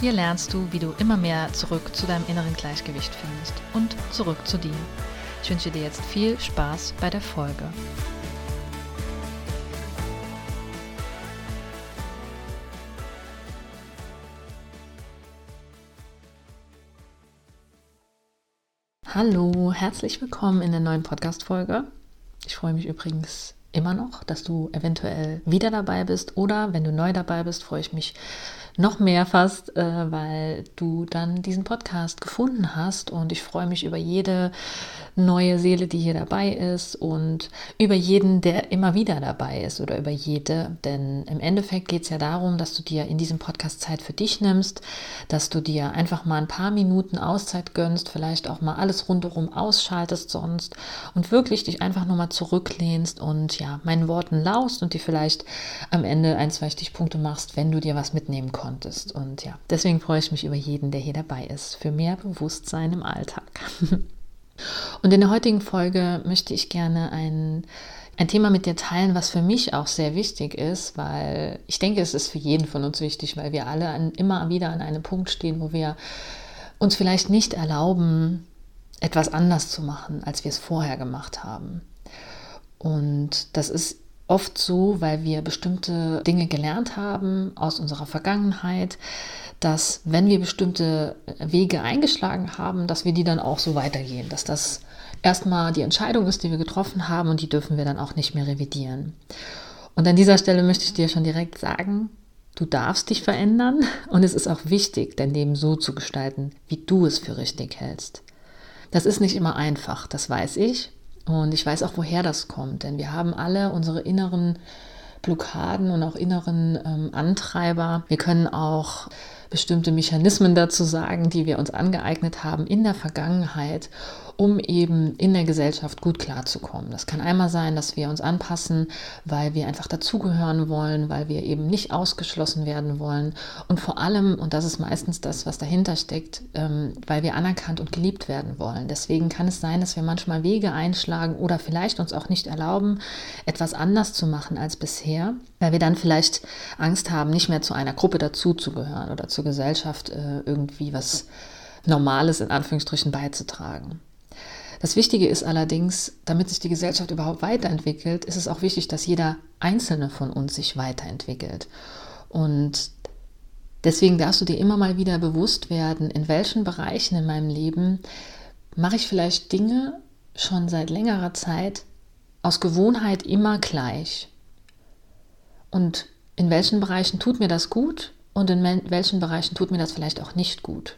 Hier lernst du, wie du immer mehr zurück zu deinem inneren Gleichgewicht findest und zurück zu dir. Ich wünsche dir jetzt viel Spaß bei der Folge. Hallo, herzlich willkommen in der neuen Podcast-Folge. Ich freue mich übrigens immer noch, dass du eventuell wieder dabei bist oder wenn du neu dabei bist, freue ich mich noch mehr fast, äh, weil du dann diesen Podcast gefunden hast. Und ich freue mich über jede neue Seele, die hier dabei ist und über jeden, der immer wieder dabei ist oder über jede, denn im Endeffekt geht es ja darum, dass du dir in diesem Podcast Zeit für dich nimmst, dass du dir einfach mal ein paar Minuten Auszeit gönnst, vielleicht auch mal alles rundherum ausschaltest sonst und wirklich dich einfach nur mal zurücklehnst und ja, meinen Worten laust und dir vielleicht am Ende ein, zwei Stichpunkte machst, wenn du dir was mitnehmen konntest. Und ja, deswegen freue ich mich über jeden, der hier dabei ist, für mehr Bewusstsein im Alltag. Und in der heutigen Folge möchte ich gerne ein, ein Thema mit dir teilen, was für mich auch sehr wichtig ist, weil ich denke, es ist für jeden von uns wichtig, weil wir alle an, immer wieder an einem Punkt stehen, wo wir uns vielleicht nicht erlauben, etwas anders zu machen, als wir es vorher gemacht haben. Und das ist oft so, weil wir bestimmte Dinge gelernt haben aus unserer Vergangenheit, dass wenn wir bestimmte Wege eingeschlagen haben, dass wir die dann auch so weitergehen, dass das erstmal die Entscheidung ist, die wir getroffen haben und die dürfen wir dann auch nicht mehr revidieren. Und an dieser Stelle möchte ich dir schon direkt sagen, du darfst dich verändern und es ist auch wichtig, dein Leben so zu gestalten, wie du es für richtig hältst. Das ist nicht immer einfach, das weiß ich. Und ich weiß auch, woher das kommt, denn wir haben alle unsere inneren Blockaden und auch inneren ähm, Antreiber. Wir können auch bestimmte Mechanismen dazu sagen, die wir uns angeeignet haben in der Vergangenheit, um eben in der Gesellschaft gut klarzukommen. Das kann einmal sein, dass wir uns anpassen, weil wir einfach dazugehören wollen, weil wir eben nicht ausgeschlossen werden wollen und vor allem, und das ist meistens das, was dahinter steckt, ähm, weil wir anerkannt und geliebt werden wollen. Deswegen kann es sein, dass wir manchmal Wege einschlagen oder vielleicht uns auch nicht erlauben, etwas anders zu machen als bisher, weil wir dann vielleicht Angst haben, nicht mehr zu einer Gruppe dazuzugehören oder zur Gesellschaft äh, irgendwie was Normales in Anführungsstrichen beizutragen. Das Wichtige ist allerdings, damit sich die Gesellschaft überhaupt weiterentwickelt, ist es auch wichtig, dass jeder Einzelne von uns sich weiterentwickelt. Und deswegen darfst du dir immer mal wieder bewusst werden, in welchen Bereichen in meinem Leben mache ich vielleicht Dinge schon seit längerer Zeit aus Gewohnheit immer gleich. Und in welchen Bereichen tut mir das gut und in welchen Bereichen tut mir das vielleicht auch nicht gut.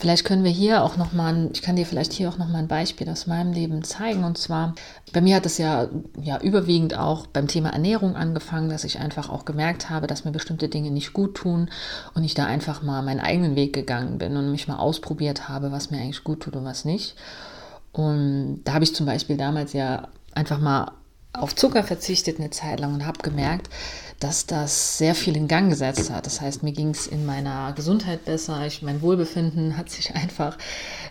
Vielleicht können wir hier auch nochmal, ich kann dir vielleicht hier auch nochmal ein Beispiel aus meinem Leben zeigen. Und zwar, bei mir hat es ja, ja überwiegend auch beim Thema Ernährung angefangen, dass ich einfach auch gemerkt habe, dass mir bestimmte Dinge nicht gut tun und ich da einfach mal meinen eigenen Weg gegangen bin und mich mal ausprobiert habe, was mir eigentlich gut tut und was nicht. Und da habe ich zum Beispiel damals ja einfach mal auf Zucker verzichtet eine Zeit lang und habe gemerkt, dass das sehr viel in Gang gesetzt hat. Das heißt, mir ging es in meiner Gesundheit besser, ich, mein Wohlbefinden hat sich einfach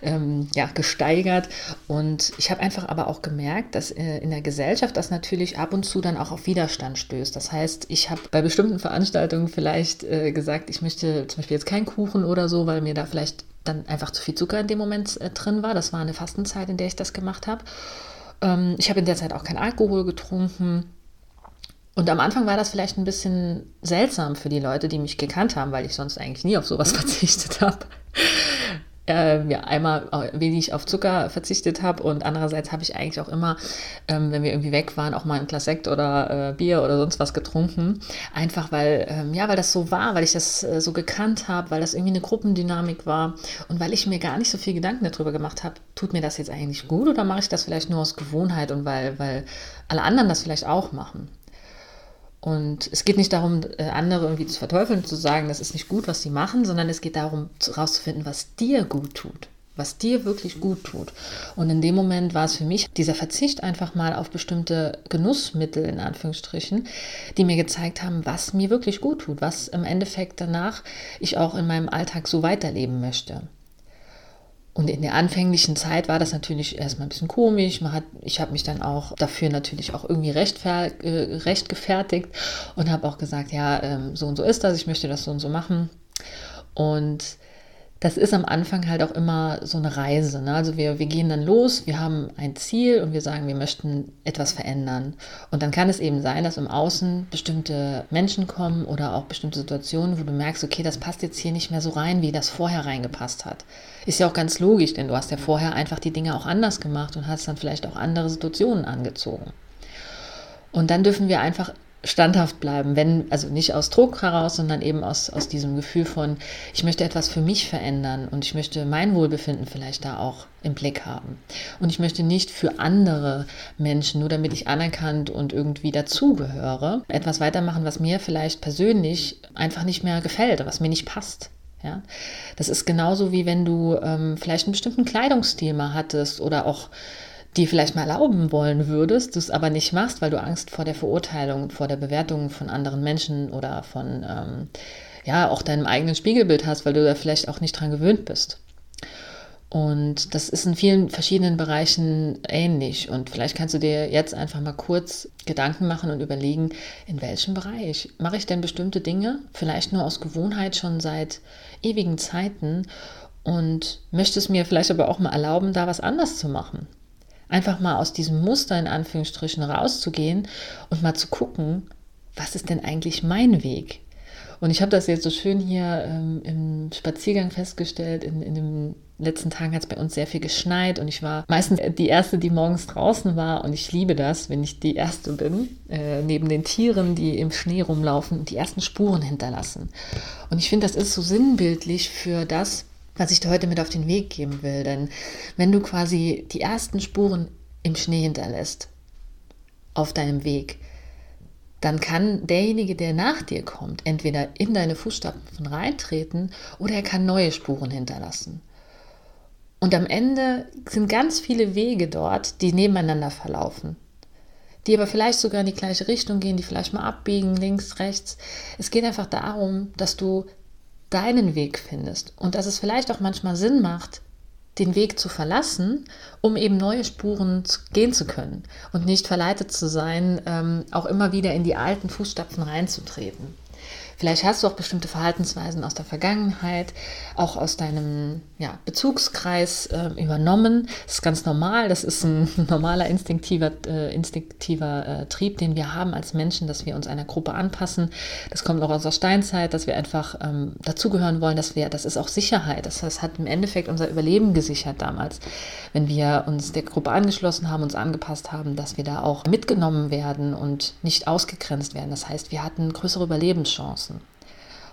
ähm, ja, gesteigert und ich habe einfach aber auch gemerkt, dass äh, in der Gesellschaft das natürlich ab und zu dann auch auf Widerstand stößt. Das heißt, ich habe bei bestimmten Veranstaltungen vielleicht äh, gesagt, ich möchte zum Beispiel jetzt keinen Kuchen oder so, weil mir da vielleicht dann einfach zu viel Zucker in dem Moment äh, drin war. Das war eine Fastenzeit, in der ich das gemacht habe. Ähm, ich habe in der Zeit auch keinen Alkohol getrunken und am Anfang war das vielleicht ein bisschen seltsam für die Leute, die mich gekannt haben, weil ich sonst eigentlich nie auf sowas verzichtet habe. Äh, ja, einmal wenig auf Zucker verzichtet habe und andererseits habe ich eigentlich auch immer, ähm, wenn wir irgendwie weg waren, auch mal ein Glas Sekt oder äh, Bier oder sonst was getrunken. Einfach weil, ähm, ja, weil das so war, weil ich das äh, so gekannt habe, weil das irgendwie eine Gruppendynamik war und weil ich mir gar nicht so viel Gedanken darüber gemacht habe, tut mir das jetzt eigentlich gut oder mache ich das vielleicht nur aus Gewohnheit und weil, weil alle anderen das vielleicht auch machen. Und es geht nicht darum, äh, andere irgendwie zu verteufeln, zu sagen, das ist nicht gut, was sie machen, sondern es geht darum, herauszufinden, was dir gut tut was dir wirklich gut tut. Und in dem Moment war es für mich dieser Verzicht einfach mal auf bestimmte Genussmittel in Anführungsstrichen, die mir gezeigt haben, was mir wirklich gut tut, was im Endeffekt danach ich auch in meinem Alltag so weiterleben möchte. Und in der anfänglichen Zeit war das natürlich erstmal ein bisschen komisch. Man hat, ich habe mich dann auch dafür natürlich auch irgendwie recht, äh, recht gefertigt und habe auch gesagt, ja, ähm, so und so ist das, ich möchte das so und so machen. Und das ist am Anfang halt auch immer so eine Reise. Ne? Also wir, wir gehen dann los, wir haben ein Ziel und wir sagen, wir möchten etwas verändern. Und dann kann es eben sein, dass im Außen bestimmte Menschen kommen oder auch bestimmte Situationen, wo du merkst, okay, das passt jetzt hier nicht mehr so rein, wie das vorher reingepasst hat. Ist ja auch ganz logisch, denn du hast ja vorher einfach die Dinge auch anders gemacht und hast dann vielleicht auch andere Situationen angezogen. Und dann dürfen wir einfach standhaft bleiben, wenn, also nicht aus Druck heraus, sondern eben aus, aus diesem Gefühl von, ich möchte etwas für mich verändern und ich möchte mein Wohlbefinden vielleicht da auch im Blick haben. Und ich möchte nicht für andere Menschen, nur damit ich anerkannt und irgendwie dazugehöre, etwas weitermachen, was mir vielleicht persönlich einfach nicht mehr gefällt, was mir nicht passt. Ja, das ist genauso wie wenn du ähm, vielleicht einen bestimmten Kleidungsstil mal hattest oder auch die vielleicht mal erlauben wollen würdest, du es aber nicht machst, weil du Angst vor der Verurteilung, vor der Bewertung von anderen Menschen oder von ähm, ja auch deinem eigenen Spiegelbild hast, weil du da vielleicht auch nicht dran gewöhnt bist. Und das ist in vielen verschiedenen Bereichen ähnlich. Und vielleicht kannst du dir jetzt einfach mal kurz Gedanken machen und überlegen, in welchem Bereich mache ich denn bestimmte Dinge, vielleicht nur aus Gewohnheit schon seit ewigen Zeiten und möchte es mir vielleicht aber auch mal erlauben, da was anders zu machen einfach mal aus diesem Muster in Anführungsstrichen rauszugehen und mal zu gucken, was ist denn eigentlich mein Weg? Und ich habe das jetzt so schön hier ähm, im Spaziergang festgestellt. In, in den letzten Tagen hat es bei uns sehr viel geschneit und ich war meistens die Erste, die morgens draußen war. Und ich liebe das, wenn ich die Erste bin, äh, neben den Tieren, die im Schnee rumlaufen und die ersten Spuren hinterlassen. Und ich finde, das ist so sinnbildlich für das, was ich dir heute mit auf den Weg geben will. Denn wenn du quasi die ersten Spuren im Schnee hinterlässt, auf deinem Weg, dann kann derjenige, der nach dir kommt, entweder in deine Fußstapfen reintreten oder er kann neue Spuren hinterlassen. Und am Ende sind ganz viele Wege dort, die nebeneinander verlaufen, die aber vielleicht sogar in die gleiche Richtung gehen, die vielleicht mal abbiegen, links, rechts. Es geht einfach darum, dass du deinen Weg findest und dass es vielleicht auch manchmal Sinn macht, den Weg zu verlassen, um eben neue Spuren gehen zu können und nicht verleitet zu sein, ähm, auch immer wieder in die alten Fußstapfen reinzutreten. Vielleicht hast du auch bestimmte Verhaltensweisen aus der Vergangenheit, auch aus deinem ja, Bezugskreis äh, übernommen. Das ist ganz normal. Das ist ein normaler instinktiver, äh, instinktiver äh, Trieb, den wir haben als Menschen, dass wir uns einer Gruppe anpassen. Das kommt auch aus der Steinzeit, dass wir einfach ähm, dazugehören wollen, dass wir, das ist auch Sicherheit. Das, das hat im Endeffekt unser Überleben gesichert damals, wenn wir uns der Gruppe angeschlossen haben, uns angepasst haben, dass wir da auch mitgenommen werden und nicht ausgegrenzt werden. Das heißt, wir hatten größere Überlebenschancen.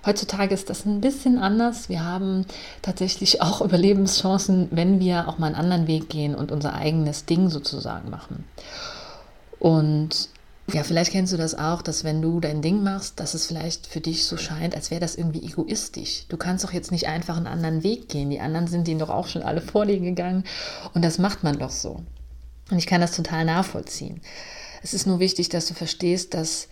Heutzutage ist das ein bisschen anders. Wir haben tatsächlich auch Überlebenschancen, wenn wir auch mal einen anderen Weg gehen und unser eigenes Ding sozusagen machen. Und ja, vielleicht kennst du das auch, dass wenn du dein Ding machst, dass es vielleicht für dich so scheint, als wäre das irgendwie egoistisch. Du kannst doch jetzt nicht einfach einen anderen Weg gehen. Die anderen sind denen doch auch schon alle vor dir gegangen und das macht man doch so. Und ich kann das total nachvollziehen. Es ist nur wichtig, dass du verstehst, dass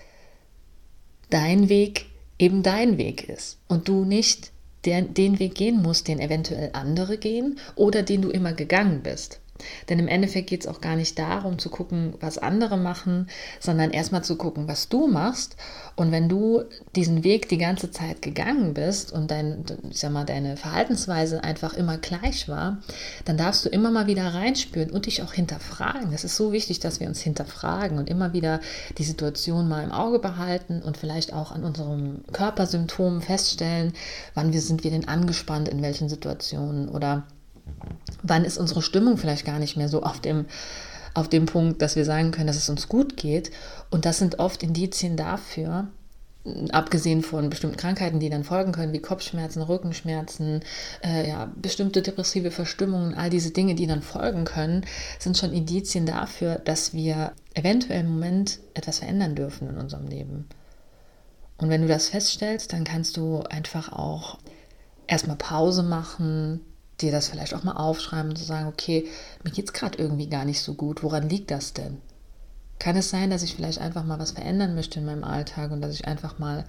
dein Weg eben dein Weg ist und du nicht den, Weg gehen musst, den eventuell andere gehen oder den du immer gegangen bist. Denn im Endeffekt geht es auch gar nicht darum zu gucken, was andere machen, sondern erstmal zu gucken, was du machst. Und wenn du diesen Weg die ganze Zeit gegangen bist und dein, ich sag mal, deine Verhaltensweise einfach immer gleich war, dann darfst du immer mal wieder reinspüren und dich auch hinterfragen. Es ist so wichtig, dass wir uns hinterfragen und immer wieder die Situation mal im Auge behalten und vielleicht auch an unseren Körpersymptomen feststellen, wann wir sind wir denn angespannt, in welchen Situationen oder wann ist unsere Stimmung vielleicht gar nicht mehr so auf dem, auf dem Punkt, dass wir sagen können, dass es uns gut geht. Und das sind oft Indizien dafür, abgesehen von bestimmten Krankheiten, die dann folgen können, wie Kopfschmerzen, Rückenschmerzen, äh, ja, bestimmte depressive Verstimmungen, all diese Dinge, die dann folgen können, sind schon Indizien dafür, dass wir eventuell im Moment etwas verändern dürfen in unserem Leben. Und wenn du das feststellst, dann kannst du einfach auch erstmal Pause machen, dir das vielleicht auch mal aufschreiben und zu sagen, okay, mir geht es gerade irgendwie gar nicht so gut, woran liegt das denn? Kann es sein, dass ich vielleicht einfach mal was verändern möchte in meinem Alltag und dass ich einfach mal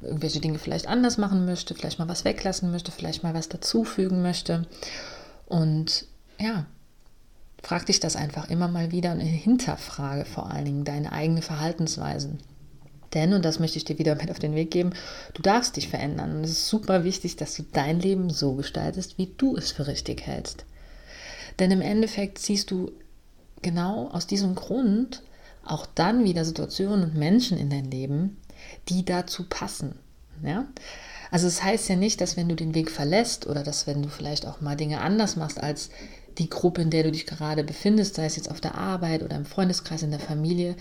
irgendwelche Dinge vielleicht anders machen möchte, vielleicht mal was weglassen möchte, vielleicht mal was dazufügen möchte? Und ja, frag dich das einfach immer mal wieder und hinterfrage vor allen Dingen deine eigenen Verhaltensweisen. Denn, und das möchte ich dir wieder mit auf den Weg geben, du darfst dich verändern. Und es ist super wichtig, dass du dein Leben so gestaltest, wie du es für richtig hältst. Denn im Endeffekt ziehst du genau aus diesem Grund auch dann wieder Situationen und Menschen in dein Leben, die dazu passen. Ja? Also es das heißt ja nicht, dass wenn du den Weg verlässt oder dass wenn du vielleicht auch mal Dinge anders machst als die Gruppe, in der du dich gerade befindest, sei es jetzt auf der Arbeit oder im Freundeskreis, in der Familie,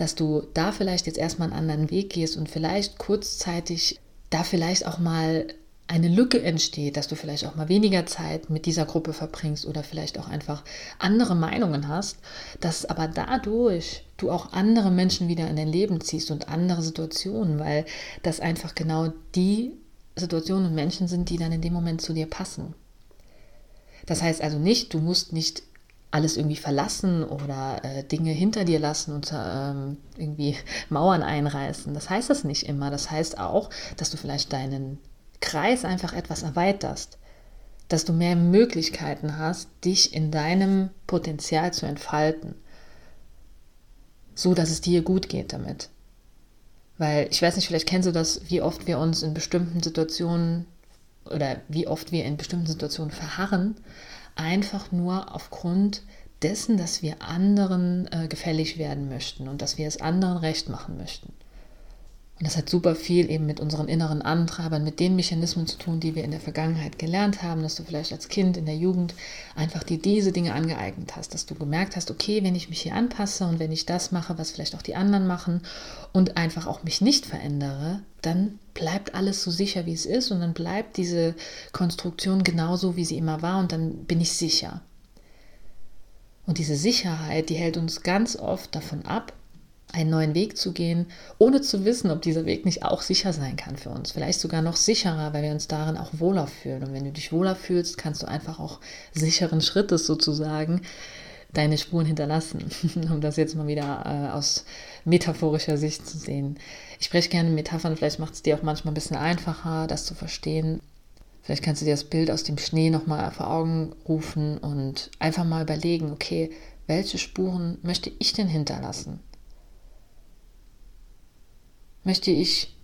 dass du da vielleicht jetzt erstmal einen anderen Weg gehst und vielleicht kurzzeitig da vielleicht auch mal eine Lücke entsteht, dass du vielleicht auch mal weniger Zeit mit dieser Gruppe verbringst oder vielleicht auch einfach andere Meinungen hast, dass aber dadurch du auch andere Menschen wieder in dein Leben ziehst und andere Situationen, weil das einfach genau die Situationen und Menschen sind, die dann in dem Moment zu dir passen. Das heißt also nicht, du musst nicht alles irgendwie verlassen oder äh, Dinge hinter dir lassen und ähm, irgendwie Mauern einreißen. Das heißt das nicht immer. Das heißt auch, dass du vielleicht deinen Kreis einfach etwas erweiterst, dass du mehr Möglichkeiten hast, dich in deinem Potenzial zu entfalten, so dass es dir gut geht damit. Weil ich weiß nicht, vielleicht kennst du das, wie oft wir uns in bestimmten Situationen oder wie oft wir in bestimmten Situationen verharren, einfach nur aufgrund dessen, dass wir anderen äh, gefällig werden möchten und dass wir es anderen recht machen möchten. Und das hat super viel eben mit unseren inneren Antreibern, mit den Mechanismen zu tun, die wir in der Vergangenheit gelernt haben, dass du vielleicht als Kind in der Jugend einfach dir diese Dinge angeeignet hast, dass du gemerkt hast, okay, wenn ich mich hier anpasse und wenn ich das mache, was vielleicht auch die anderen machen und einfach auch mich nicht verändere, dann bleibt alles so sicher, wie es ist und dann bleibt diese Konstruktion genauso, wie sie immer war und dann bin ich sicher. Und diese Sicherheit, die hält uns ganz oft davon ab, einen neuen Weg zu gehen, ohne zu wissen, ob dieser Weg nicht auch sicher sein kann für uns. Vielleicht sogar noch sicherer, weil wir uns darin auch wohler fühlen. Und wenn du dich wohler fühlst, kannst du einfach auch sicheren Schrittes sozusagen deine Spuren hinterlassen, um das jetzt mal wieder äh, aus metaphorischer Sicht zu sehen. Ich spreche gerne Metaphern, vielleicht macht es dir auch manchmal ein bisschen einfacher, das zu verstehen. Vielleicht kannst du dir das Bild aus dem Schnee nochmal vor Augen rufen und einfach mal überlegen, okay, welche Spuren möchte ich denn hinterlassen? Möchte ich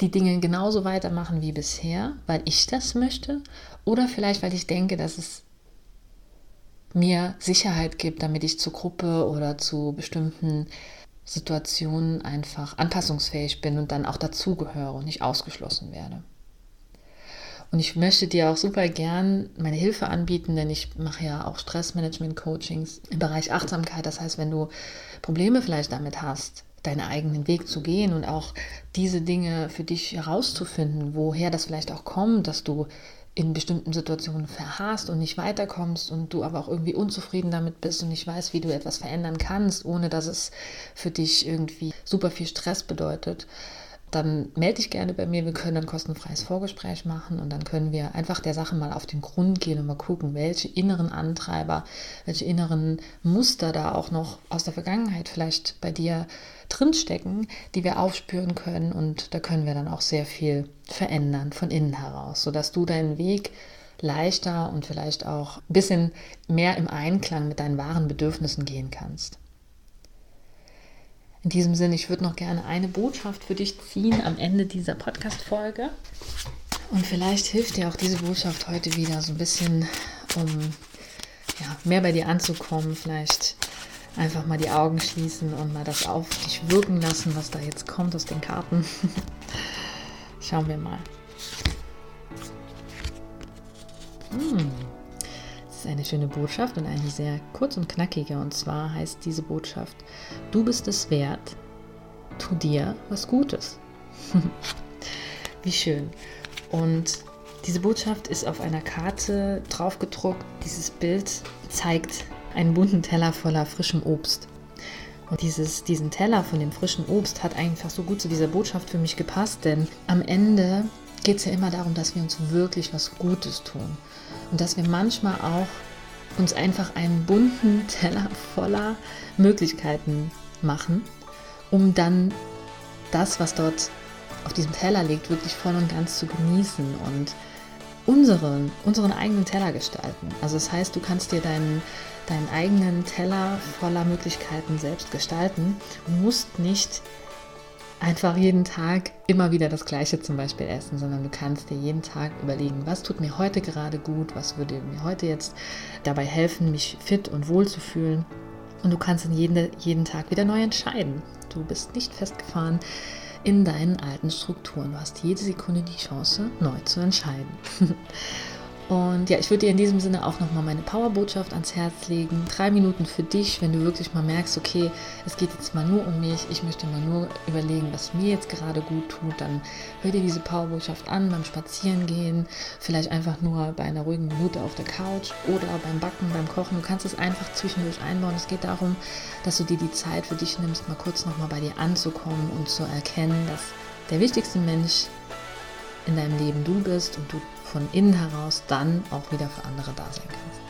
die Dinge genauso weitermachen wie bisher, weil ich das möchte? Oder vielleicht, weil ich denke, dass es mir Sicherheit gibt, damit ich zur Gruppe oder zu bestimmten Situationen einfach anpassungsfähig bin und dann auch dazugehöre und nicht ausgeschlossen werde. Und ich möchte dir auch super gern meine Hilfe anbieten, denn ich mache ja auch Stressmanagement-Coachings im Bereich Achtsamkeit. Das heißt, wenn du Probleme vielleicht damit hast, deinen eigenen Weg zu gehen und auch diese Dinge für dich herauszufinden, woher das vielleicht auch kommt, dass du in bestimmten Situationen verharrst und nicht weiterkommst und du aber auch irgendwie unzufrieden damit bist und nicht weißt, wie du etwas verändern kannst, ohne dass es für dich irgendwie super viel Stress bedeutet, dann melde dich gerne bei mir. Wir können ein kostenfreies Vorgespräch machen und dann können wir einfach der Sache mal auf den Grund gehen und mal gucken, welche inneren Antreiber, welche inneren Muster da auch noch aus der Vergangenheit vielleicht bei dir drinstecken, die wir aufspüren können. Und da können wir dann auch sehr viel verändern von innen heraus, sodass du deinen Weg leichter und vielleicht auch ein bisschen mehr im Einklang mit deinen wahren Bedürfnissen gehen kannst. In diesem Sinne, ich würde noch gerne eine Botschaft für dich ziehen am Ende dieser Podcast-Folge. Und vielleicht hilft dir auch diese Botschaft heute wieder so ein bisschen, um ja, mehr bei dir anzukommen. Vielleicht einfach mal die Augen schließen und mal das auf dich wirken lassen, was da jetzt kommt aus den Karten. Schauen wir mal. Hm ist eine schöne Botschaft und eine sehr kurz und knackige. Und zwar heißt diese Botschaft, du bist es wert, tu dir was Gutes. Wie schön. Und diese Botschaft ist auf einer Karte draufgedruckt. Dieses Bild zeigt einen bunten Teller voller frischem Obst. Und dieses, diesen Teller von dem frischen Obst hat einfach so gut zu dieser Botschaft für mich gepasst, denn am Ende geht es ja immer darum, dass wir uns wirklich was Gutes tun. Und dass wir manchmal auch uns einfach einen bunten Teller voller Möglichkeiten machen, um dann das, was dort auf diesem Teller liegt, wirklich voll und ganz zu genießen und unseren, unseren eigenen Teller gestalten. Also das heißt, du kannst dir deinen, deinen eigenen Teller voller Möglichkeiten selbst gestalten und musst nicht einfach jeden Tag immer wieder das Gleiche zum Beispiel essen, sondern du kannst dir jeden Tag überlegen, was tut mir heute gerade gut, was würde mir heute jetzt dabei helfen, mich fit und wohl zu fühlen. Und du kannst dann jeden, jeden Tag wieder neu entscheiden. Du bist nicht festgefahren in deinen alten Strukturen. Du hast jede Sekunde die Chance, neu zu entscheiden. Und ja, ich würde dir in diesem Sinne auch nochmal meine Powerbotschaft ans Herz legen. Drei Minuten für dich, wenn du wirklich mal merkst, okay, es geht jetzt mal nur um mich, ich möchte mal nur überlegen, was mir jetzt gerade gut tut, dann hör dir diese Powerbotschaft an beim Spazierengehen, vielleicht einfach nur bei einer ruhigen Minute auf der Couch oder beim Backen, beim Kochen. Du kannst es einfach zwischendurch einbauen. Es geht darum, dass du dir die Zeit für dich nimmst, mal kurz nochmal bei dir anzukommen und zu erkennen, dass der wichtigste Mensch in deinem Leben du bist und du von innen heraus dann auch wieder für andere da sein kannst.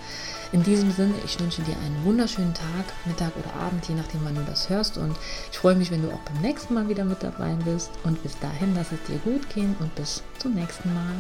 In diesem Sinne, ich wünsche dir einen wunderschönen Tag, Mittag oder Abend, je nachdem, wann du das hörst. Und ich freue mich, wenn du auch beim nächsten Mal wieder mit dabei bist. Und bis dahin, lass es dir gut gehen und bis zum nächsten Mal.